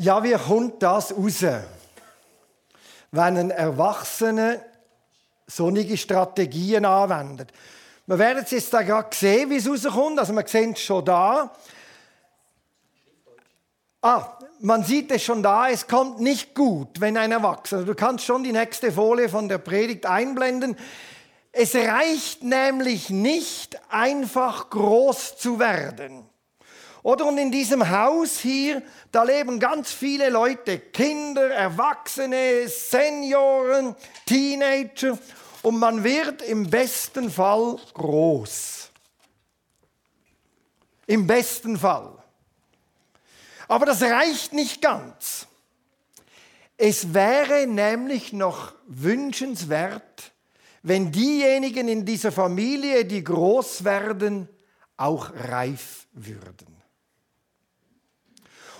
Ja, wie kommt das raus? Wenn ein Erwachsener sonnige Strategien anwendet. Wir werden es jetzt gerade sehen, wie es rauskommt. Also, wir sehen es schon da. Ah, man sieht es schon da, es kommt nicht gut, wenn ein Erwachsener, du kannst schon die nächste Folie von der Predigt einblenden. Es reicht nämlich nicht, einfach groß zu werden. Oder und in diesem Haus hier, da leben ganz viele Leute, Kinder, Erwachsene, Senioren, Teenager und man wird im besten Fall groß. Im besten Fall. Aber das reicht nicht ganz. Es wäre nämlich noch wünschenswert, wenn diejenigen in dieser Familie, die groß werden, auch reif würden.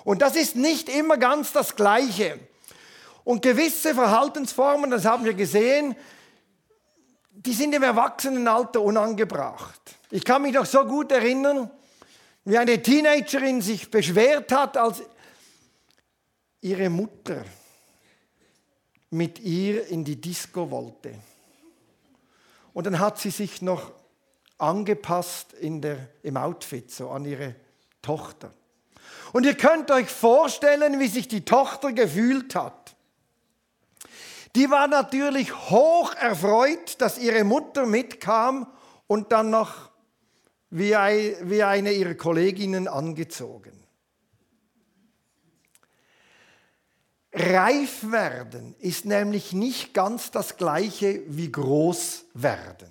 Und das ist nicht immer ganz das Gleiche. Und gewisse Verhaltensformen, das haben wir gesehen, die sind im Erwachsenenalter unangebracht. Ich kann mich noch so gut erinnern, wie eine Teenagerin sich beschwert hat, als ihre Mutter mit ihr in die Disco wollte. Und dann hat sie sich noch angepasst in der, im Outfit, so an ihre Tochter. Und ihr könnt euch vorstellen, wie sich die Tochter gefühlt hat. Die war natürlich hoch erfreut, dass ihre Mutter mitkam und dann noch wie eine ihrer Kolleginnen angezogen. Reif werden ist nämlich nicht ganz das gleiche wie groß werden.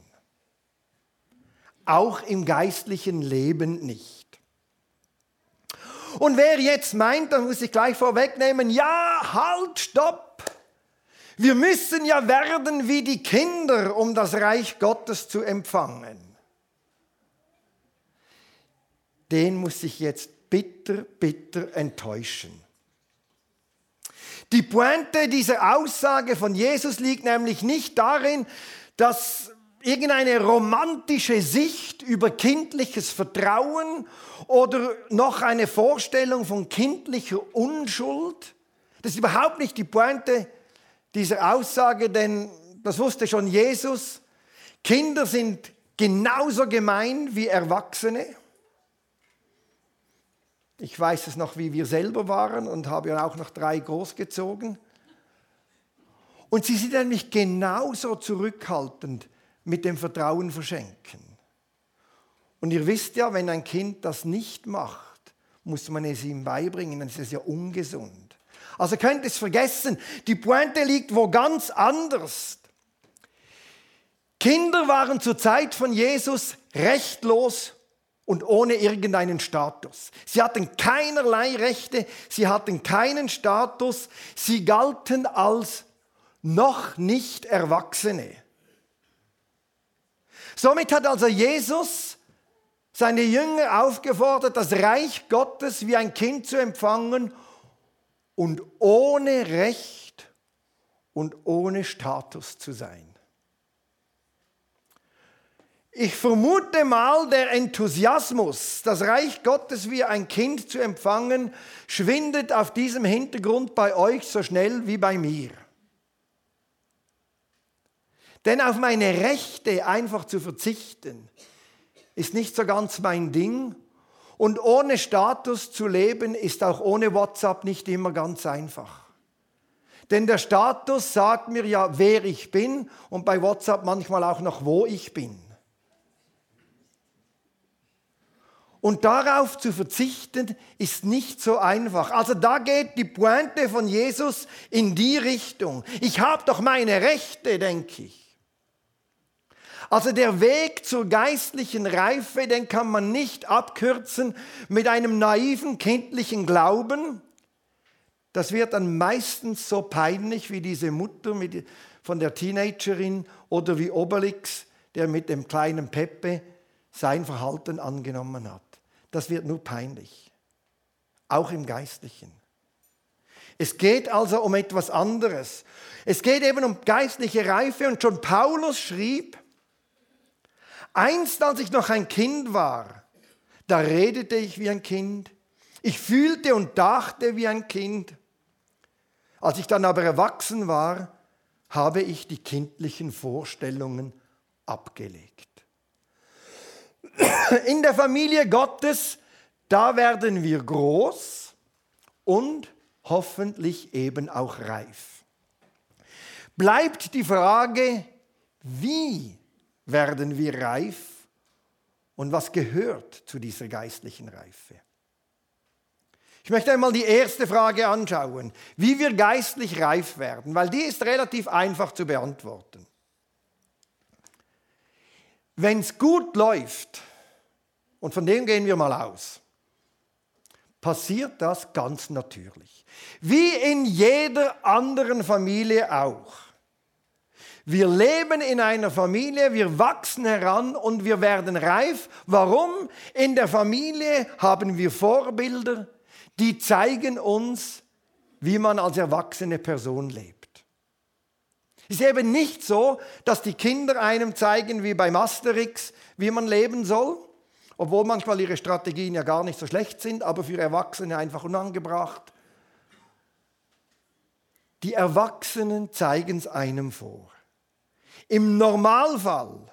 Auch im geistlichen Leben nicht. Und wer jetzt meint, dann muss ich gleich vorwegnehmen, ja, halt, stopp. Wir müssen ja werden wie die Kinder, um das Reich Gottes zu empfangen. Den muss ich jetzt bitter, bitter enttäuschen. Die Pointe dieser Aussage von Jesus liegt nämlich nicht darin, dass irgendeine romantische Sicht über kindliches Vertrauen oder noch eine Vorstellung von kindlicher Unschuld. Das ist überhaupt nicht die Pointe dieser Aussage, denn das wusste schon Jesus. Kinder sind genauso gemein wie Erwachsene. Ich weiß es noch, wie wir selber waren und habe ja auch noch drei großgezogen. Und sie sind nämlich genauso zurückhaltend mit dem Vertrauen verschenken. Und ihr wisst ja, wenn ein Kind das nicht macht, muss man es ihm beibringen, dann ist es ja ungesund. Also könnt ihr es vergessen, die Pointe liegt wo ganz anders. Kinder waren zur Zeit von Jesus rechtlos und ohne irgendeinen Status. Sie hatten keinerlei Rechte, sie hatten keinen Status, sie galten als noch nicht Erwachsene. Somit hat also Jesus seine Jünger aufgefordert, das Reich Gottes wie ein Kind zu empfangen und ohne Recht und ohne Status zu sein. Ich vermute mal, der Enthusiasmus, das Reich Gottes wie ein Kind zu empfangen, schwindet auf diesem Hintergrund bei euch so schnell wie bei mir. Denn auf meine Rechte einfach zu verzichten, ist nicht so ganz mein Ding. Und ohne Status zu leben, ist auch ohne WhatsApp nicht immer ganz einfach. Denn der Status sagt mir ja, wer ich bin und bei WhatsApp manchmal auch noch, wo ich bin. Und darauf zu verzichten, ist nicht so einfach. Also da geht die Pointe von Jesus in die Richtung. Ich habe doch meine Rechte, denke ich. Also der Weg zur geistlichen Reife, den kann man nicht abkürzen mit einem naiven kindlichen Glauben. Das wird dann meistens so peinlich wie diese Mutter mit, von der Teenagerin oder wie Obelix, der mit dem kleinen Peppe sein Verhalten angenommen hat. Das wird nur peinlich, auch im Geistlichen. Es geht also um etwas anderes. Es geht eben um geistliche Reife und schon Paulus schrieb, Einst, als ich noch ein Kind war, da redete ich wie ein Kind, Ich fühlte und dachte wie ein Kind. Als ich dann aber erwachsen war, habe ich die kindlichen Vorstellungen abgelegt. In der Familie Gottes, da werden wir groß und hoffentlich eben auch reif. Bleibt die Frage, wie werden wir reif und was gehört zu dieser geistlichen Reife? Ich möchte einmal die erste Frage anschauen, wie wir geistlich reif werden, weil die ist relativ einfach zu beantworten. Wenn es gut läuft, und von dem gehen wir mal aus, passiert das ganz natürlich. Wie in jeder anderen Familie auch. Wir leben in einer Familie, wir wachsen heran und wir werden reif. Warum? In der Familie haben wir Vorbilder, die zeigen uns, wie man als erwachsene Person lebt. Es ist eben nicht so, dass die Kinder einem zeigen, wie bei Masterix, wie man leben soll, obwohl manchmal ihre Strategien ja gar nicht so schlecht sind, aber für Erwachsene einfach unangebracht. Die Erwachsenen zeigen es einem vor. Im Normalfall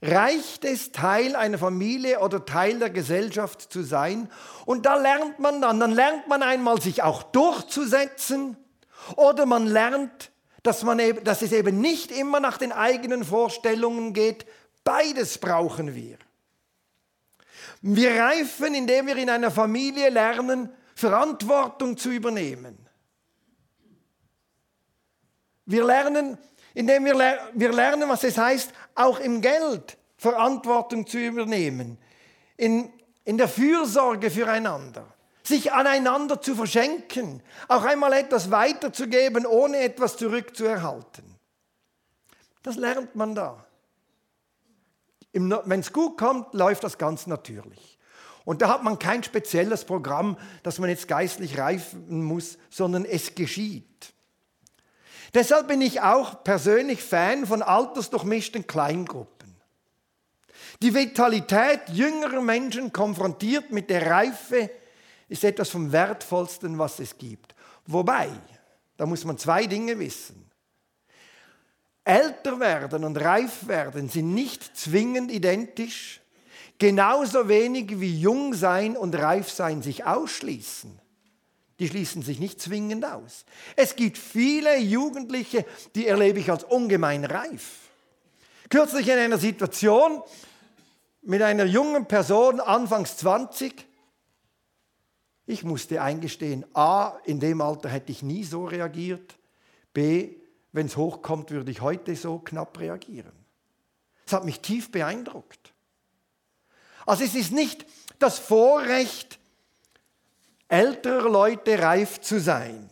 reicht es, Teil einer Familie oder Teil der Gesellschaft zu sein. Und da lernt man dann, dann lernt man einmal, sich auch durchzusetzen oder man lernt, dass, man eben, dass es eben nicht immer nach den eigenen Vorstellungen geht. Beides brauchen wir. Wir reifen, indem wir in einer Familie lernen, Verantwortung zu übernehmen. Wir lernen, indem wir, wir lernen, was es heißt, auch im Geld Verantwortung zu übernehmen, in, in der Fürsorge füreinander, sich aneinander zu verschenken, auch einmal etwas weiterzugeben, ohne etwas zurückzuerhalten. Das lernt man da. Wenn es gut kommt, läuft das ganz natürlich. Und da hat man kein spezielles Programm, dass man jetzt geistlich reifen muss, sondern es geschieht. Deshalb bin ich auch persönlich Fan von altersdurchmischten Kleingruppen. Die Vitalität jüngerer Menschen konfrontiert mit der Reife ist etwas vom Wertvollsten, was es gibt. Wobei, da muss man zwei Dinge wissen. Älter werden und reif werden sind nicht zwingend identisch, genauso wenig wie jung sein und reif sein sich ausschließen die schließen sich nicht zwingend aus. Es gibt viele Jugendliche, die erlebe ich als ungemein reif. Kürzlich in einer Situation mit einer jungen Person, anfangs 20, ich musste eingestehen, a, in dem Alter hätte ich nie so reagiert, b, wenn es hochkommt, würde ich heute so knapp reagieren. Das hat mich tief beeindruckt. Also es ist nicht das Vorrecht, älterer Leute reif zu sein.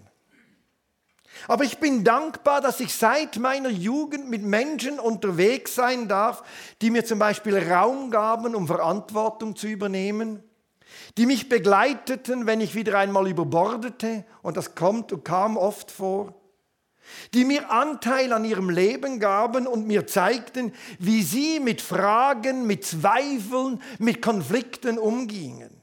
Aber ich bin dankbar, dass ich seit meiner Jugend mit Menschen unterwegs sein darf, die mir zum Beispiel Raum gaben, um Verantwortung zu übernehmen, die mich begleiteten, wenn ich wieder einmal überbordete, und das kommt und kam oft vor, die mir Anteil an ihrem Leben gaben und mir zeigten, wie sie mit Fragen, mit Zweifeln, mit Konflikten umgingen.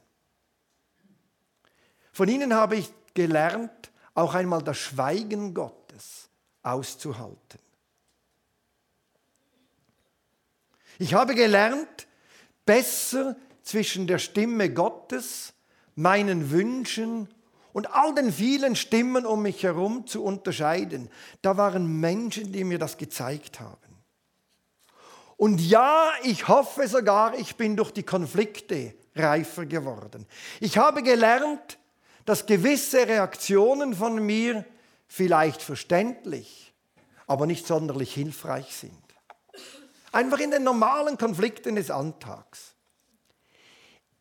Von ihnen habe ich gelernt, auch einmal das Schweigen Gottes auszuhalten. Ich habe gelernt, besser zwischen der Stimme Gottes, meinen Wünschen und all den vielen Stimmen um mich herum zu unterscheiden. Da waren Menschen, die mir das gezeigt haben. Und ja, ich hoffe sogar, ich bin durch die Konflikte reifer geworden. Ich habe gelernt, dass gewisse Reaktionen von mir vielleicht verständlich, aber nicht sonderlich hilfreich sind. Einfach in den normalen Konflikten des Alltags.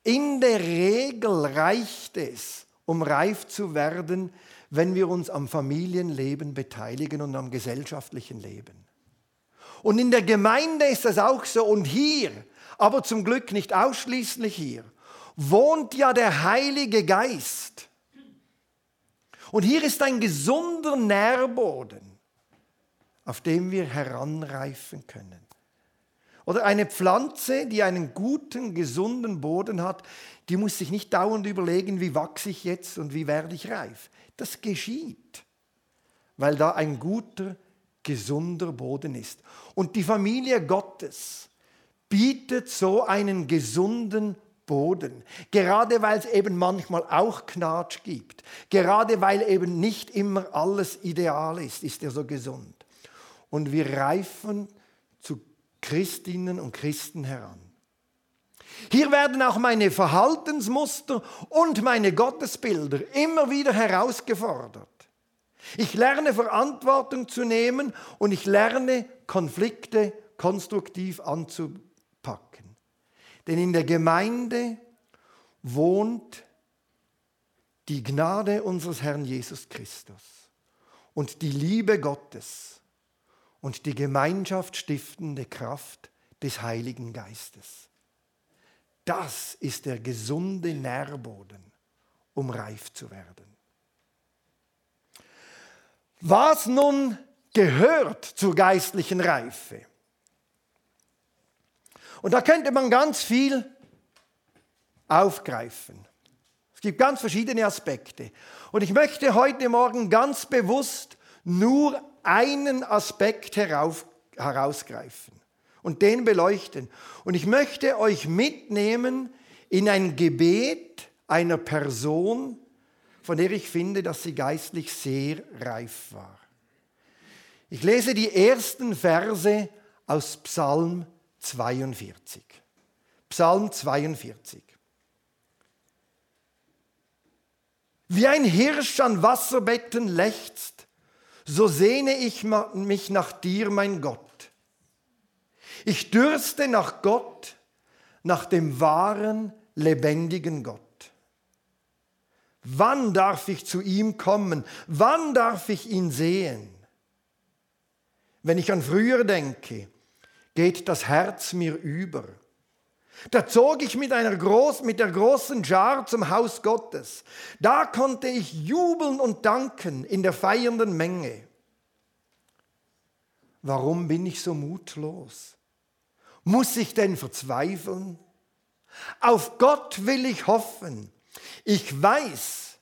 In der Regel reicht es, um reif zu werden, wenn wir uns am Familienleben beteiligen und am gesellschaftlichen Leben. Und in der Gemeinde ist das auch so und hier, aber zum Glück nicht ausschließlich hier, wohnt ja der Heilige Geist. Und hier ist ein gesunder Nährboden, auf dem wir heranreifen können. Oder eine Pflanze, die einen guten, gesunden Boden hat, die muss sich nicht dauernd überlegen, wie wachse ich jetzt und wie werde ich reif. Das geschieht, weil da ein guter, gesunder Boden ist. Und die Familie Gottes bietet so einen gesunden Boden. Gerade weil es eben manchmal auch Knatsch gibt. Gerade weil eben nicht immer alles ideal ist, ist er so gesund. Und wir reifen zu Christinnen und Christen heran. Hier werden auch meine Verhaltensmuster und meine Gottesbilder immer wieder herausgefordert. Ich lerne Verantwortung zu nehmen und ich lerne Konflikte konstruktiv anzupacken. Denn in der Gemeinde wohnt die Gnade unseres Herrn Jesus Christus und die Liebe Gottes und die Gemeinschaft stiftende Kraft des Heiligen Geistes. Das ist der gesunde Nährboden, um reif zu werden. Was nun gehört zur geistlichen Reife? Und da könnte man ganz viel aufgreifen. Es gibt ganz verschiedene Aspekte. Und ich möchte heute Morgen ganz bewusst nur einen Aspekt herauf, herausgreifen und den beleuchten. Und ich möchte euch mitnehmen in ein Gebet einer Person, von der ich finde, dass sie geistlich sehr reif war. Ich lese die ersten Verse aus Psalm 42. Psalm 42. Wie ein Hirsch an Wasserbetten lechzt, so sehne ich mich nach dir, mein Gott. Ich dürste nach Gott, nach dem wahren, lebendigen Gott. Wann darf ich zu ihm kommen? Wann darf ich ihn sehen? Wenn ich an früher denke, geht das Herz mir über. Da zog ich mit, einer groß, mit der großen Schar zum Haus Gottes. Da konnte ich jubeln und danken in der feiernden Menge. Warum bin ich so mutlos? Muss ich denn verzweifeln? Auf Gott will ich hoffen. Ich weiß,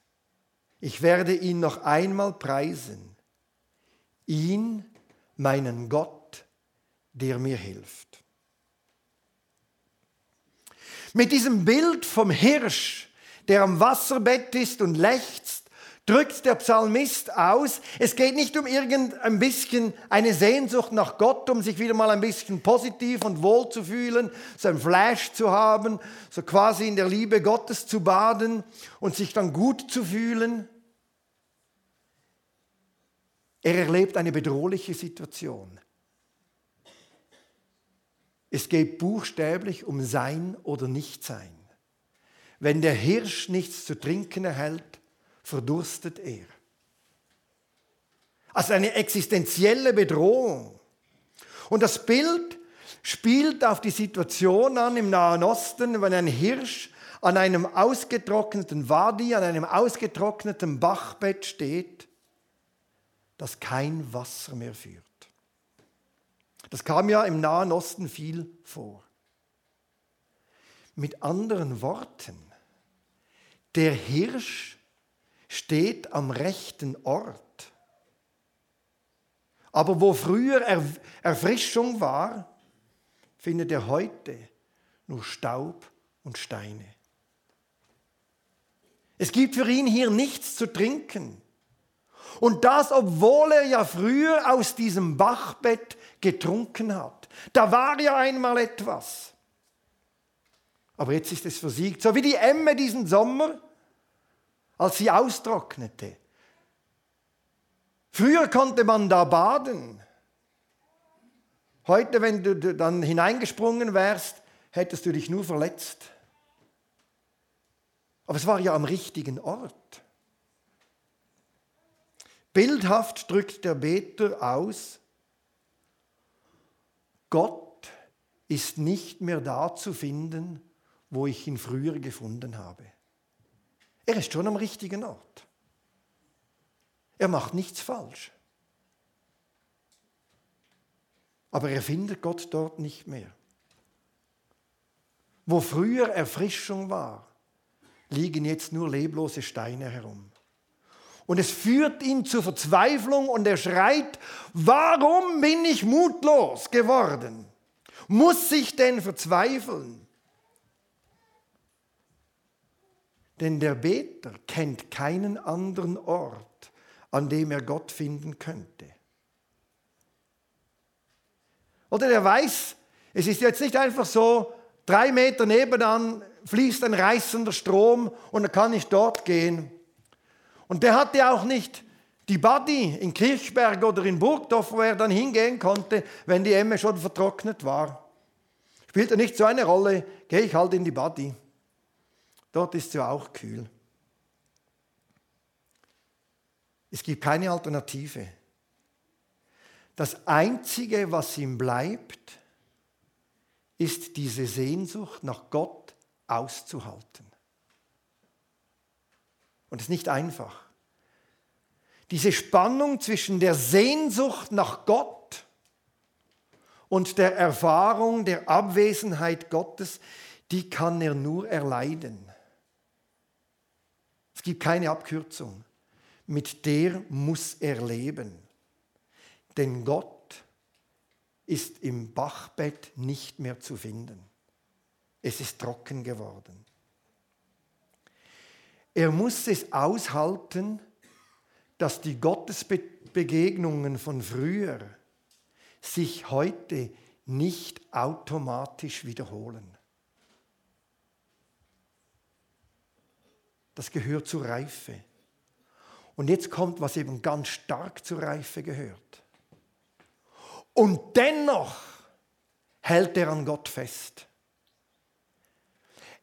ich werde ihn noch einmal preisen. Ihn, meinen Gott, der mir hilft. Mit diesem Bild vom Hirsch, der am Wasserbett ist und lechzt, drückt der Psalmist aus, es geht nicht um irgendein bisschen eine Sehnsucht nach Gott, um sich wieder mal ein bisschen positiv und wohl zu fühlen, so ein Flash zu haben, so quasi in der Liebe Gottes zu baden und sich dann gut zu fühlen. Er erlebt eine bedrohliche Situation. Es geht buchstäblich um Sein oder Nichtsein. Wenn der Hirsch nichts zu trinken erhält, verdurstet er. Also eine existenzielle Bedrohung. Und das Bild spielt auf die Situation an im Nahen Osten, wenn ein Hirsch an einem ausgetrockneten Wadi, an einem ausgetrockneten Bachbett steht, das kein Wasser mehr führt. Das kam ja im Nahen Osten viel vor. Mit anderen Worten, der Hirsch steht am rechten Ort. Aber wo früher Erfrischung war, findet er heute nur Staub und Steine. Es gibt für ihn hier nichts zu trinken. Und das, obwohl er ja früher aus diesem Bachbett getrunken hat. Da war ja einmal etwas. Aber jetzt ist es versiegt. So wie die Emme diesen Sommer als sie austrocknete. Früher konnte man da baden. Heute, wenn du dann hineingesprungen wärst, hättest du dich nur verletzt. Aber es war ja am richtigen Ort. Bildhaft drückt der Beter aus, Gott ist nicht mehr da zu finden, wo ich ihn früher gefunden habe. Er ist schon am richtigen Ort. Er macht nichts falsch. Aber er findet Gott dort nicht mehr. Wo früher Erfrischung war, liegen jetzt nur leblose Steine herum. Und es führt ihn zur Verzweiflung und er schreit, warum bin ich mutlos geworden? Muss ich denn verzweifeln? Denn der Beter kennt keinen anderen Ort, an dem er Gott finden könnte. Oder der weiß, es ist jetzt nicht einfach so, drei Meter nebenan fließt ein reißender Strom und dann kann ich dort gehen. Und der hatte auch nicht die Buddy in Kirchberg oder in Burgdorf, wo er dann hingehen konnte, wenn die Emme schon vertrocknet war. Spielte nicht so eine Rolle, gehe ich halt in die Buddy. Dort ist sie auch kühl. Es gibt keine Alternative. Das Einzige, was ihm bleibt, ist diese Sehnsucht nach Gott auszuhalten. Und es ist nicht einfach. Diese Spannung zwischen der Sehnsucht nach Gott und der Erfahrung der Abwesenheit Gottes, die kann er nur erleiden. Es gibt keine Abkürzung. Mit der muss er leben. Denn Gott ist im Bachbett nicht mehr zu finden. Es ist trocken geworden. Er muss es aushalten, dass die Gottesbegegnungen von früher sich heute nicht automatisch wiederholen. Das gehört zur Reife. Und jetzt kommt, was eben ganz stark zur Reife gehört. Und dennoch hält er an Gott fest.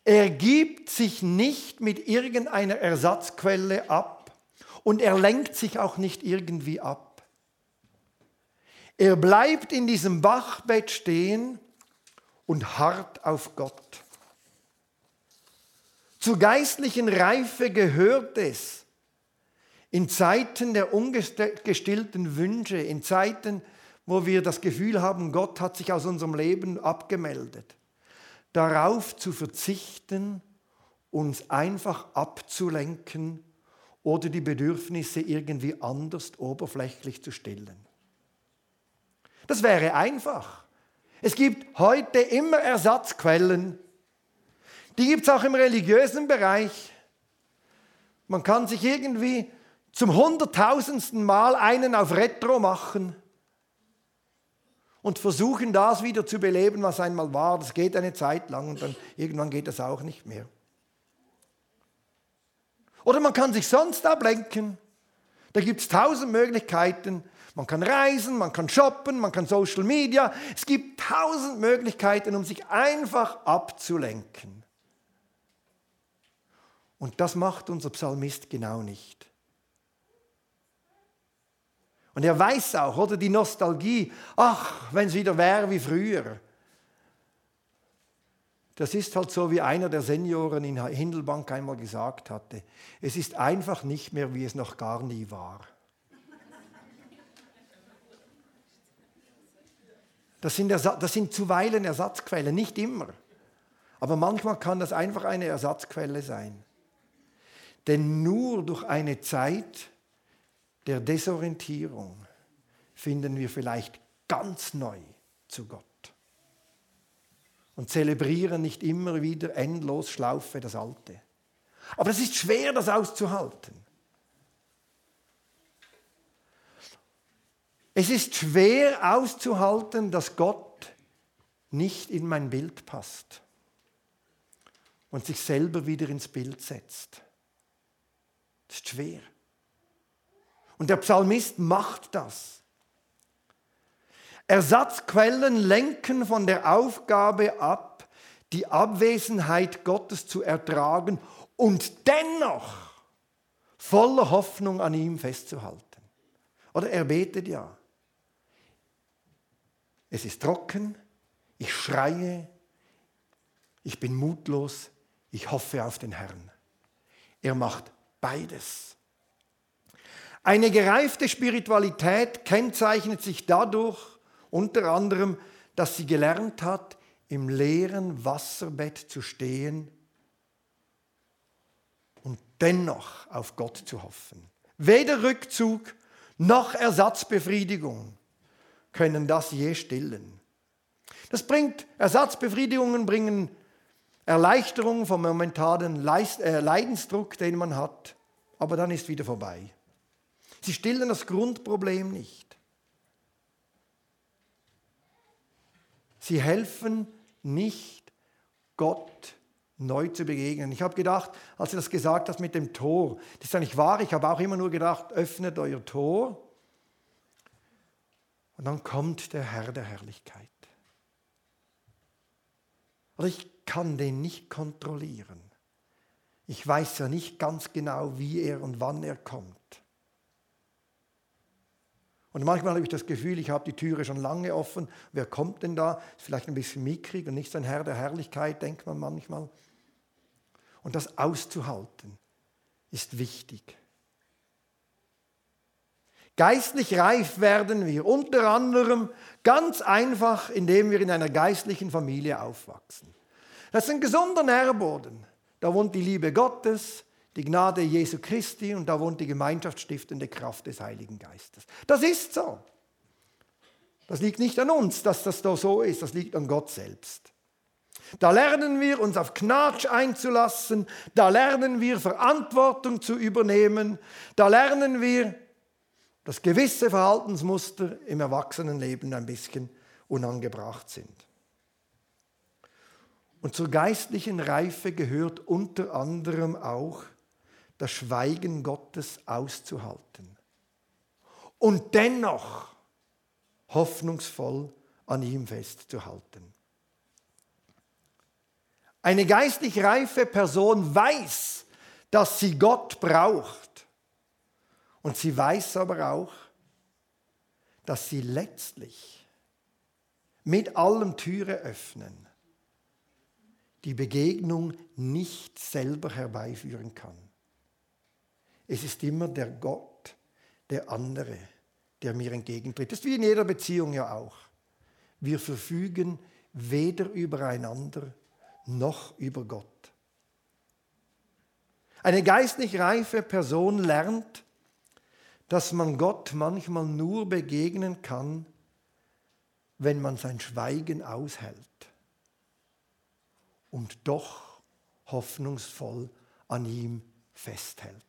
Er gibt sich nicht mit irgendeiner Ersatzquelle ab und er lenkt sich auch nicht irgendwie ab. Er bleibt in diesem Bachbett stehen und harrt auf Gott. Zur geistlichen Reife gehört es, in Zeiten der ungestillten Wünsche, in Zeiten, wo wir das Gefühl haben, Gott hat sich aus unserem Leben abgemeldet, darauf zu verzichten, uns einfach abzulenken oder die Bedürfnisse irgendwie anders oberflächlich zu stillen. Das wäre einfach. Es gibt heute immer Ersatzquellen. Die gibt es auch im religiösen Bereich. Man kann sich irgendwie zum hunderttausendsten Mal einen auf Retro machen und versuchen, das wieder zu beleben, was einmal war. Das geht eine Zeit lang und dann irgendwann geht das auch nicht mehr. Oder man kann sich sonst ablenken. Da gibt es tausend Möglichkeiten. Man kann reisen, man kann shoppen, man kann Social Media. Es gibt tausend Möglichkeiten, um sich einfach abzulenken. Und das macht unser Psalmist genau nicht. Und er weiß auch, oder die Nostalgie, ach, wenn es wieder wäre wie früher. Das ist halt so, wie einer der Senioren in Hindelbank einmal gesagt hatte. Es ist einfach nicht mehr, wie es noch gar nie war. Das sind, das sind zuweilen Ersatzquellen, nicht immer. Aber manchmal kann das einfach eine Ersatzquelle sein. Denn nur durch eine Zeit der Desorientierung finden wir vielleicht ganz neu zu Gott und zelebrieren nicht immer wieder endlos Schlaufe das Alte. Aber es ist schwer, das auszuhalten. Es ist schwer auszuhalten, dass Gott nicht in mein Bild passt und sich selber wieder ins Bild setzt. Das ist schwer. Und der Psalmist macht das. Ersatzquellen lenken von der Aufgabe ab, die Abwesenheit Gottes zu ertragen und dennoch voller Hoffnung an ihm festzuhalten. Oder er betet ja. Es ist trocken, ich schreie, ich bin mutlos, ich hoffe auf den Herrn. Er macht beides. Eine gereifte Spiritualität kennzeichnet sich dadurch unter anderem, dass sie gelernt hat, im leeren Wasserbett zu stehen und dennoch auf Gott zu hoffen. Weder Rückzug noch Ersatzbefriedigung können das je stillen. Das bringt, Ersatzbefriedigungen bringen Erleichterung vom momentanen äh, Leidensdruck, den man hat, aber dann ist wieder vorbei. Sie stillen das Grundproblem nicht. Sie helfen nicht, Gott neu zu begegnen. Ich habe gedacht, als du das gesagt hast mit dem Tor, das ist ja nicht wahr, ich habe auch immer nur gedacht, öffnet euer Tor. Und dann kommt der Herr der Herrlichkeit. Aber ich kann den nicht kontrollieren. Ich weiß ja nicht ganz genau, wie er und wann er kommt. Und manchmal habe ich das Gefühl, ich habe die Türe schon lange offen. Wer kommt denn da? Ist vielleicht ein bisschen mickrig und nicht so ein Herr der Herrlichkeit, denkt man manchmal. Und das auszuhalten ist wichtig. Geistlich reif werden wir unter anderem ganz einfach, indem wir in einer geistlichen Familie aufwachsen. Das ist ein gesunder Nährboden. Da wohnt die Liebe Gottes, die Gnade Jesu Christi und da wohnt die gemeinschaftsstiftende Kraft des Heiligen Geistes. Das ist so. Das liegt nicht an uns, dass das da so ist, das liegt an Gott selbst. Da lernen wir uns auf Knatsch einzulassen, da lernen wir Verantwortung zu übernehmen, da lernen wir, dass gewisse Verhaltensmuster im Erwachsenenleben ein bisschen unangebracht sind. Und zur geistlichen Reife gehört unter anderem auch, das Schweigen Gottes auszuhalten und dennoch hoffnungsvoll an ihm festzuhalten. Eine geistlich reife Person weiß, dass sie Gott braucht. Und sie weiß aber auch, dass sie letztlich mit allem Türe öffnen die Begegnung nicht selber herbeiführen kann. Es ist immer der Gott, der andere, der mir entgegentritt. Das ist wie in jeder Beziehung ja auch. Wir verfügen weder übereinander noch über Gott. Eine geistlich reife Person lernt, dass man Gott manchmal nur begegnen kann, wenn man sein Schweigen aushält und doch hoffnungsvoll an ihm festhält.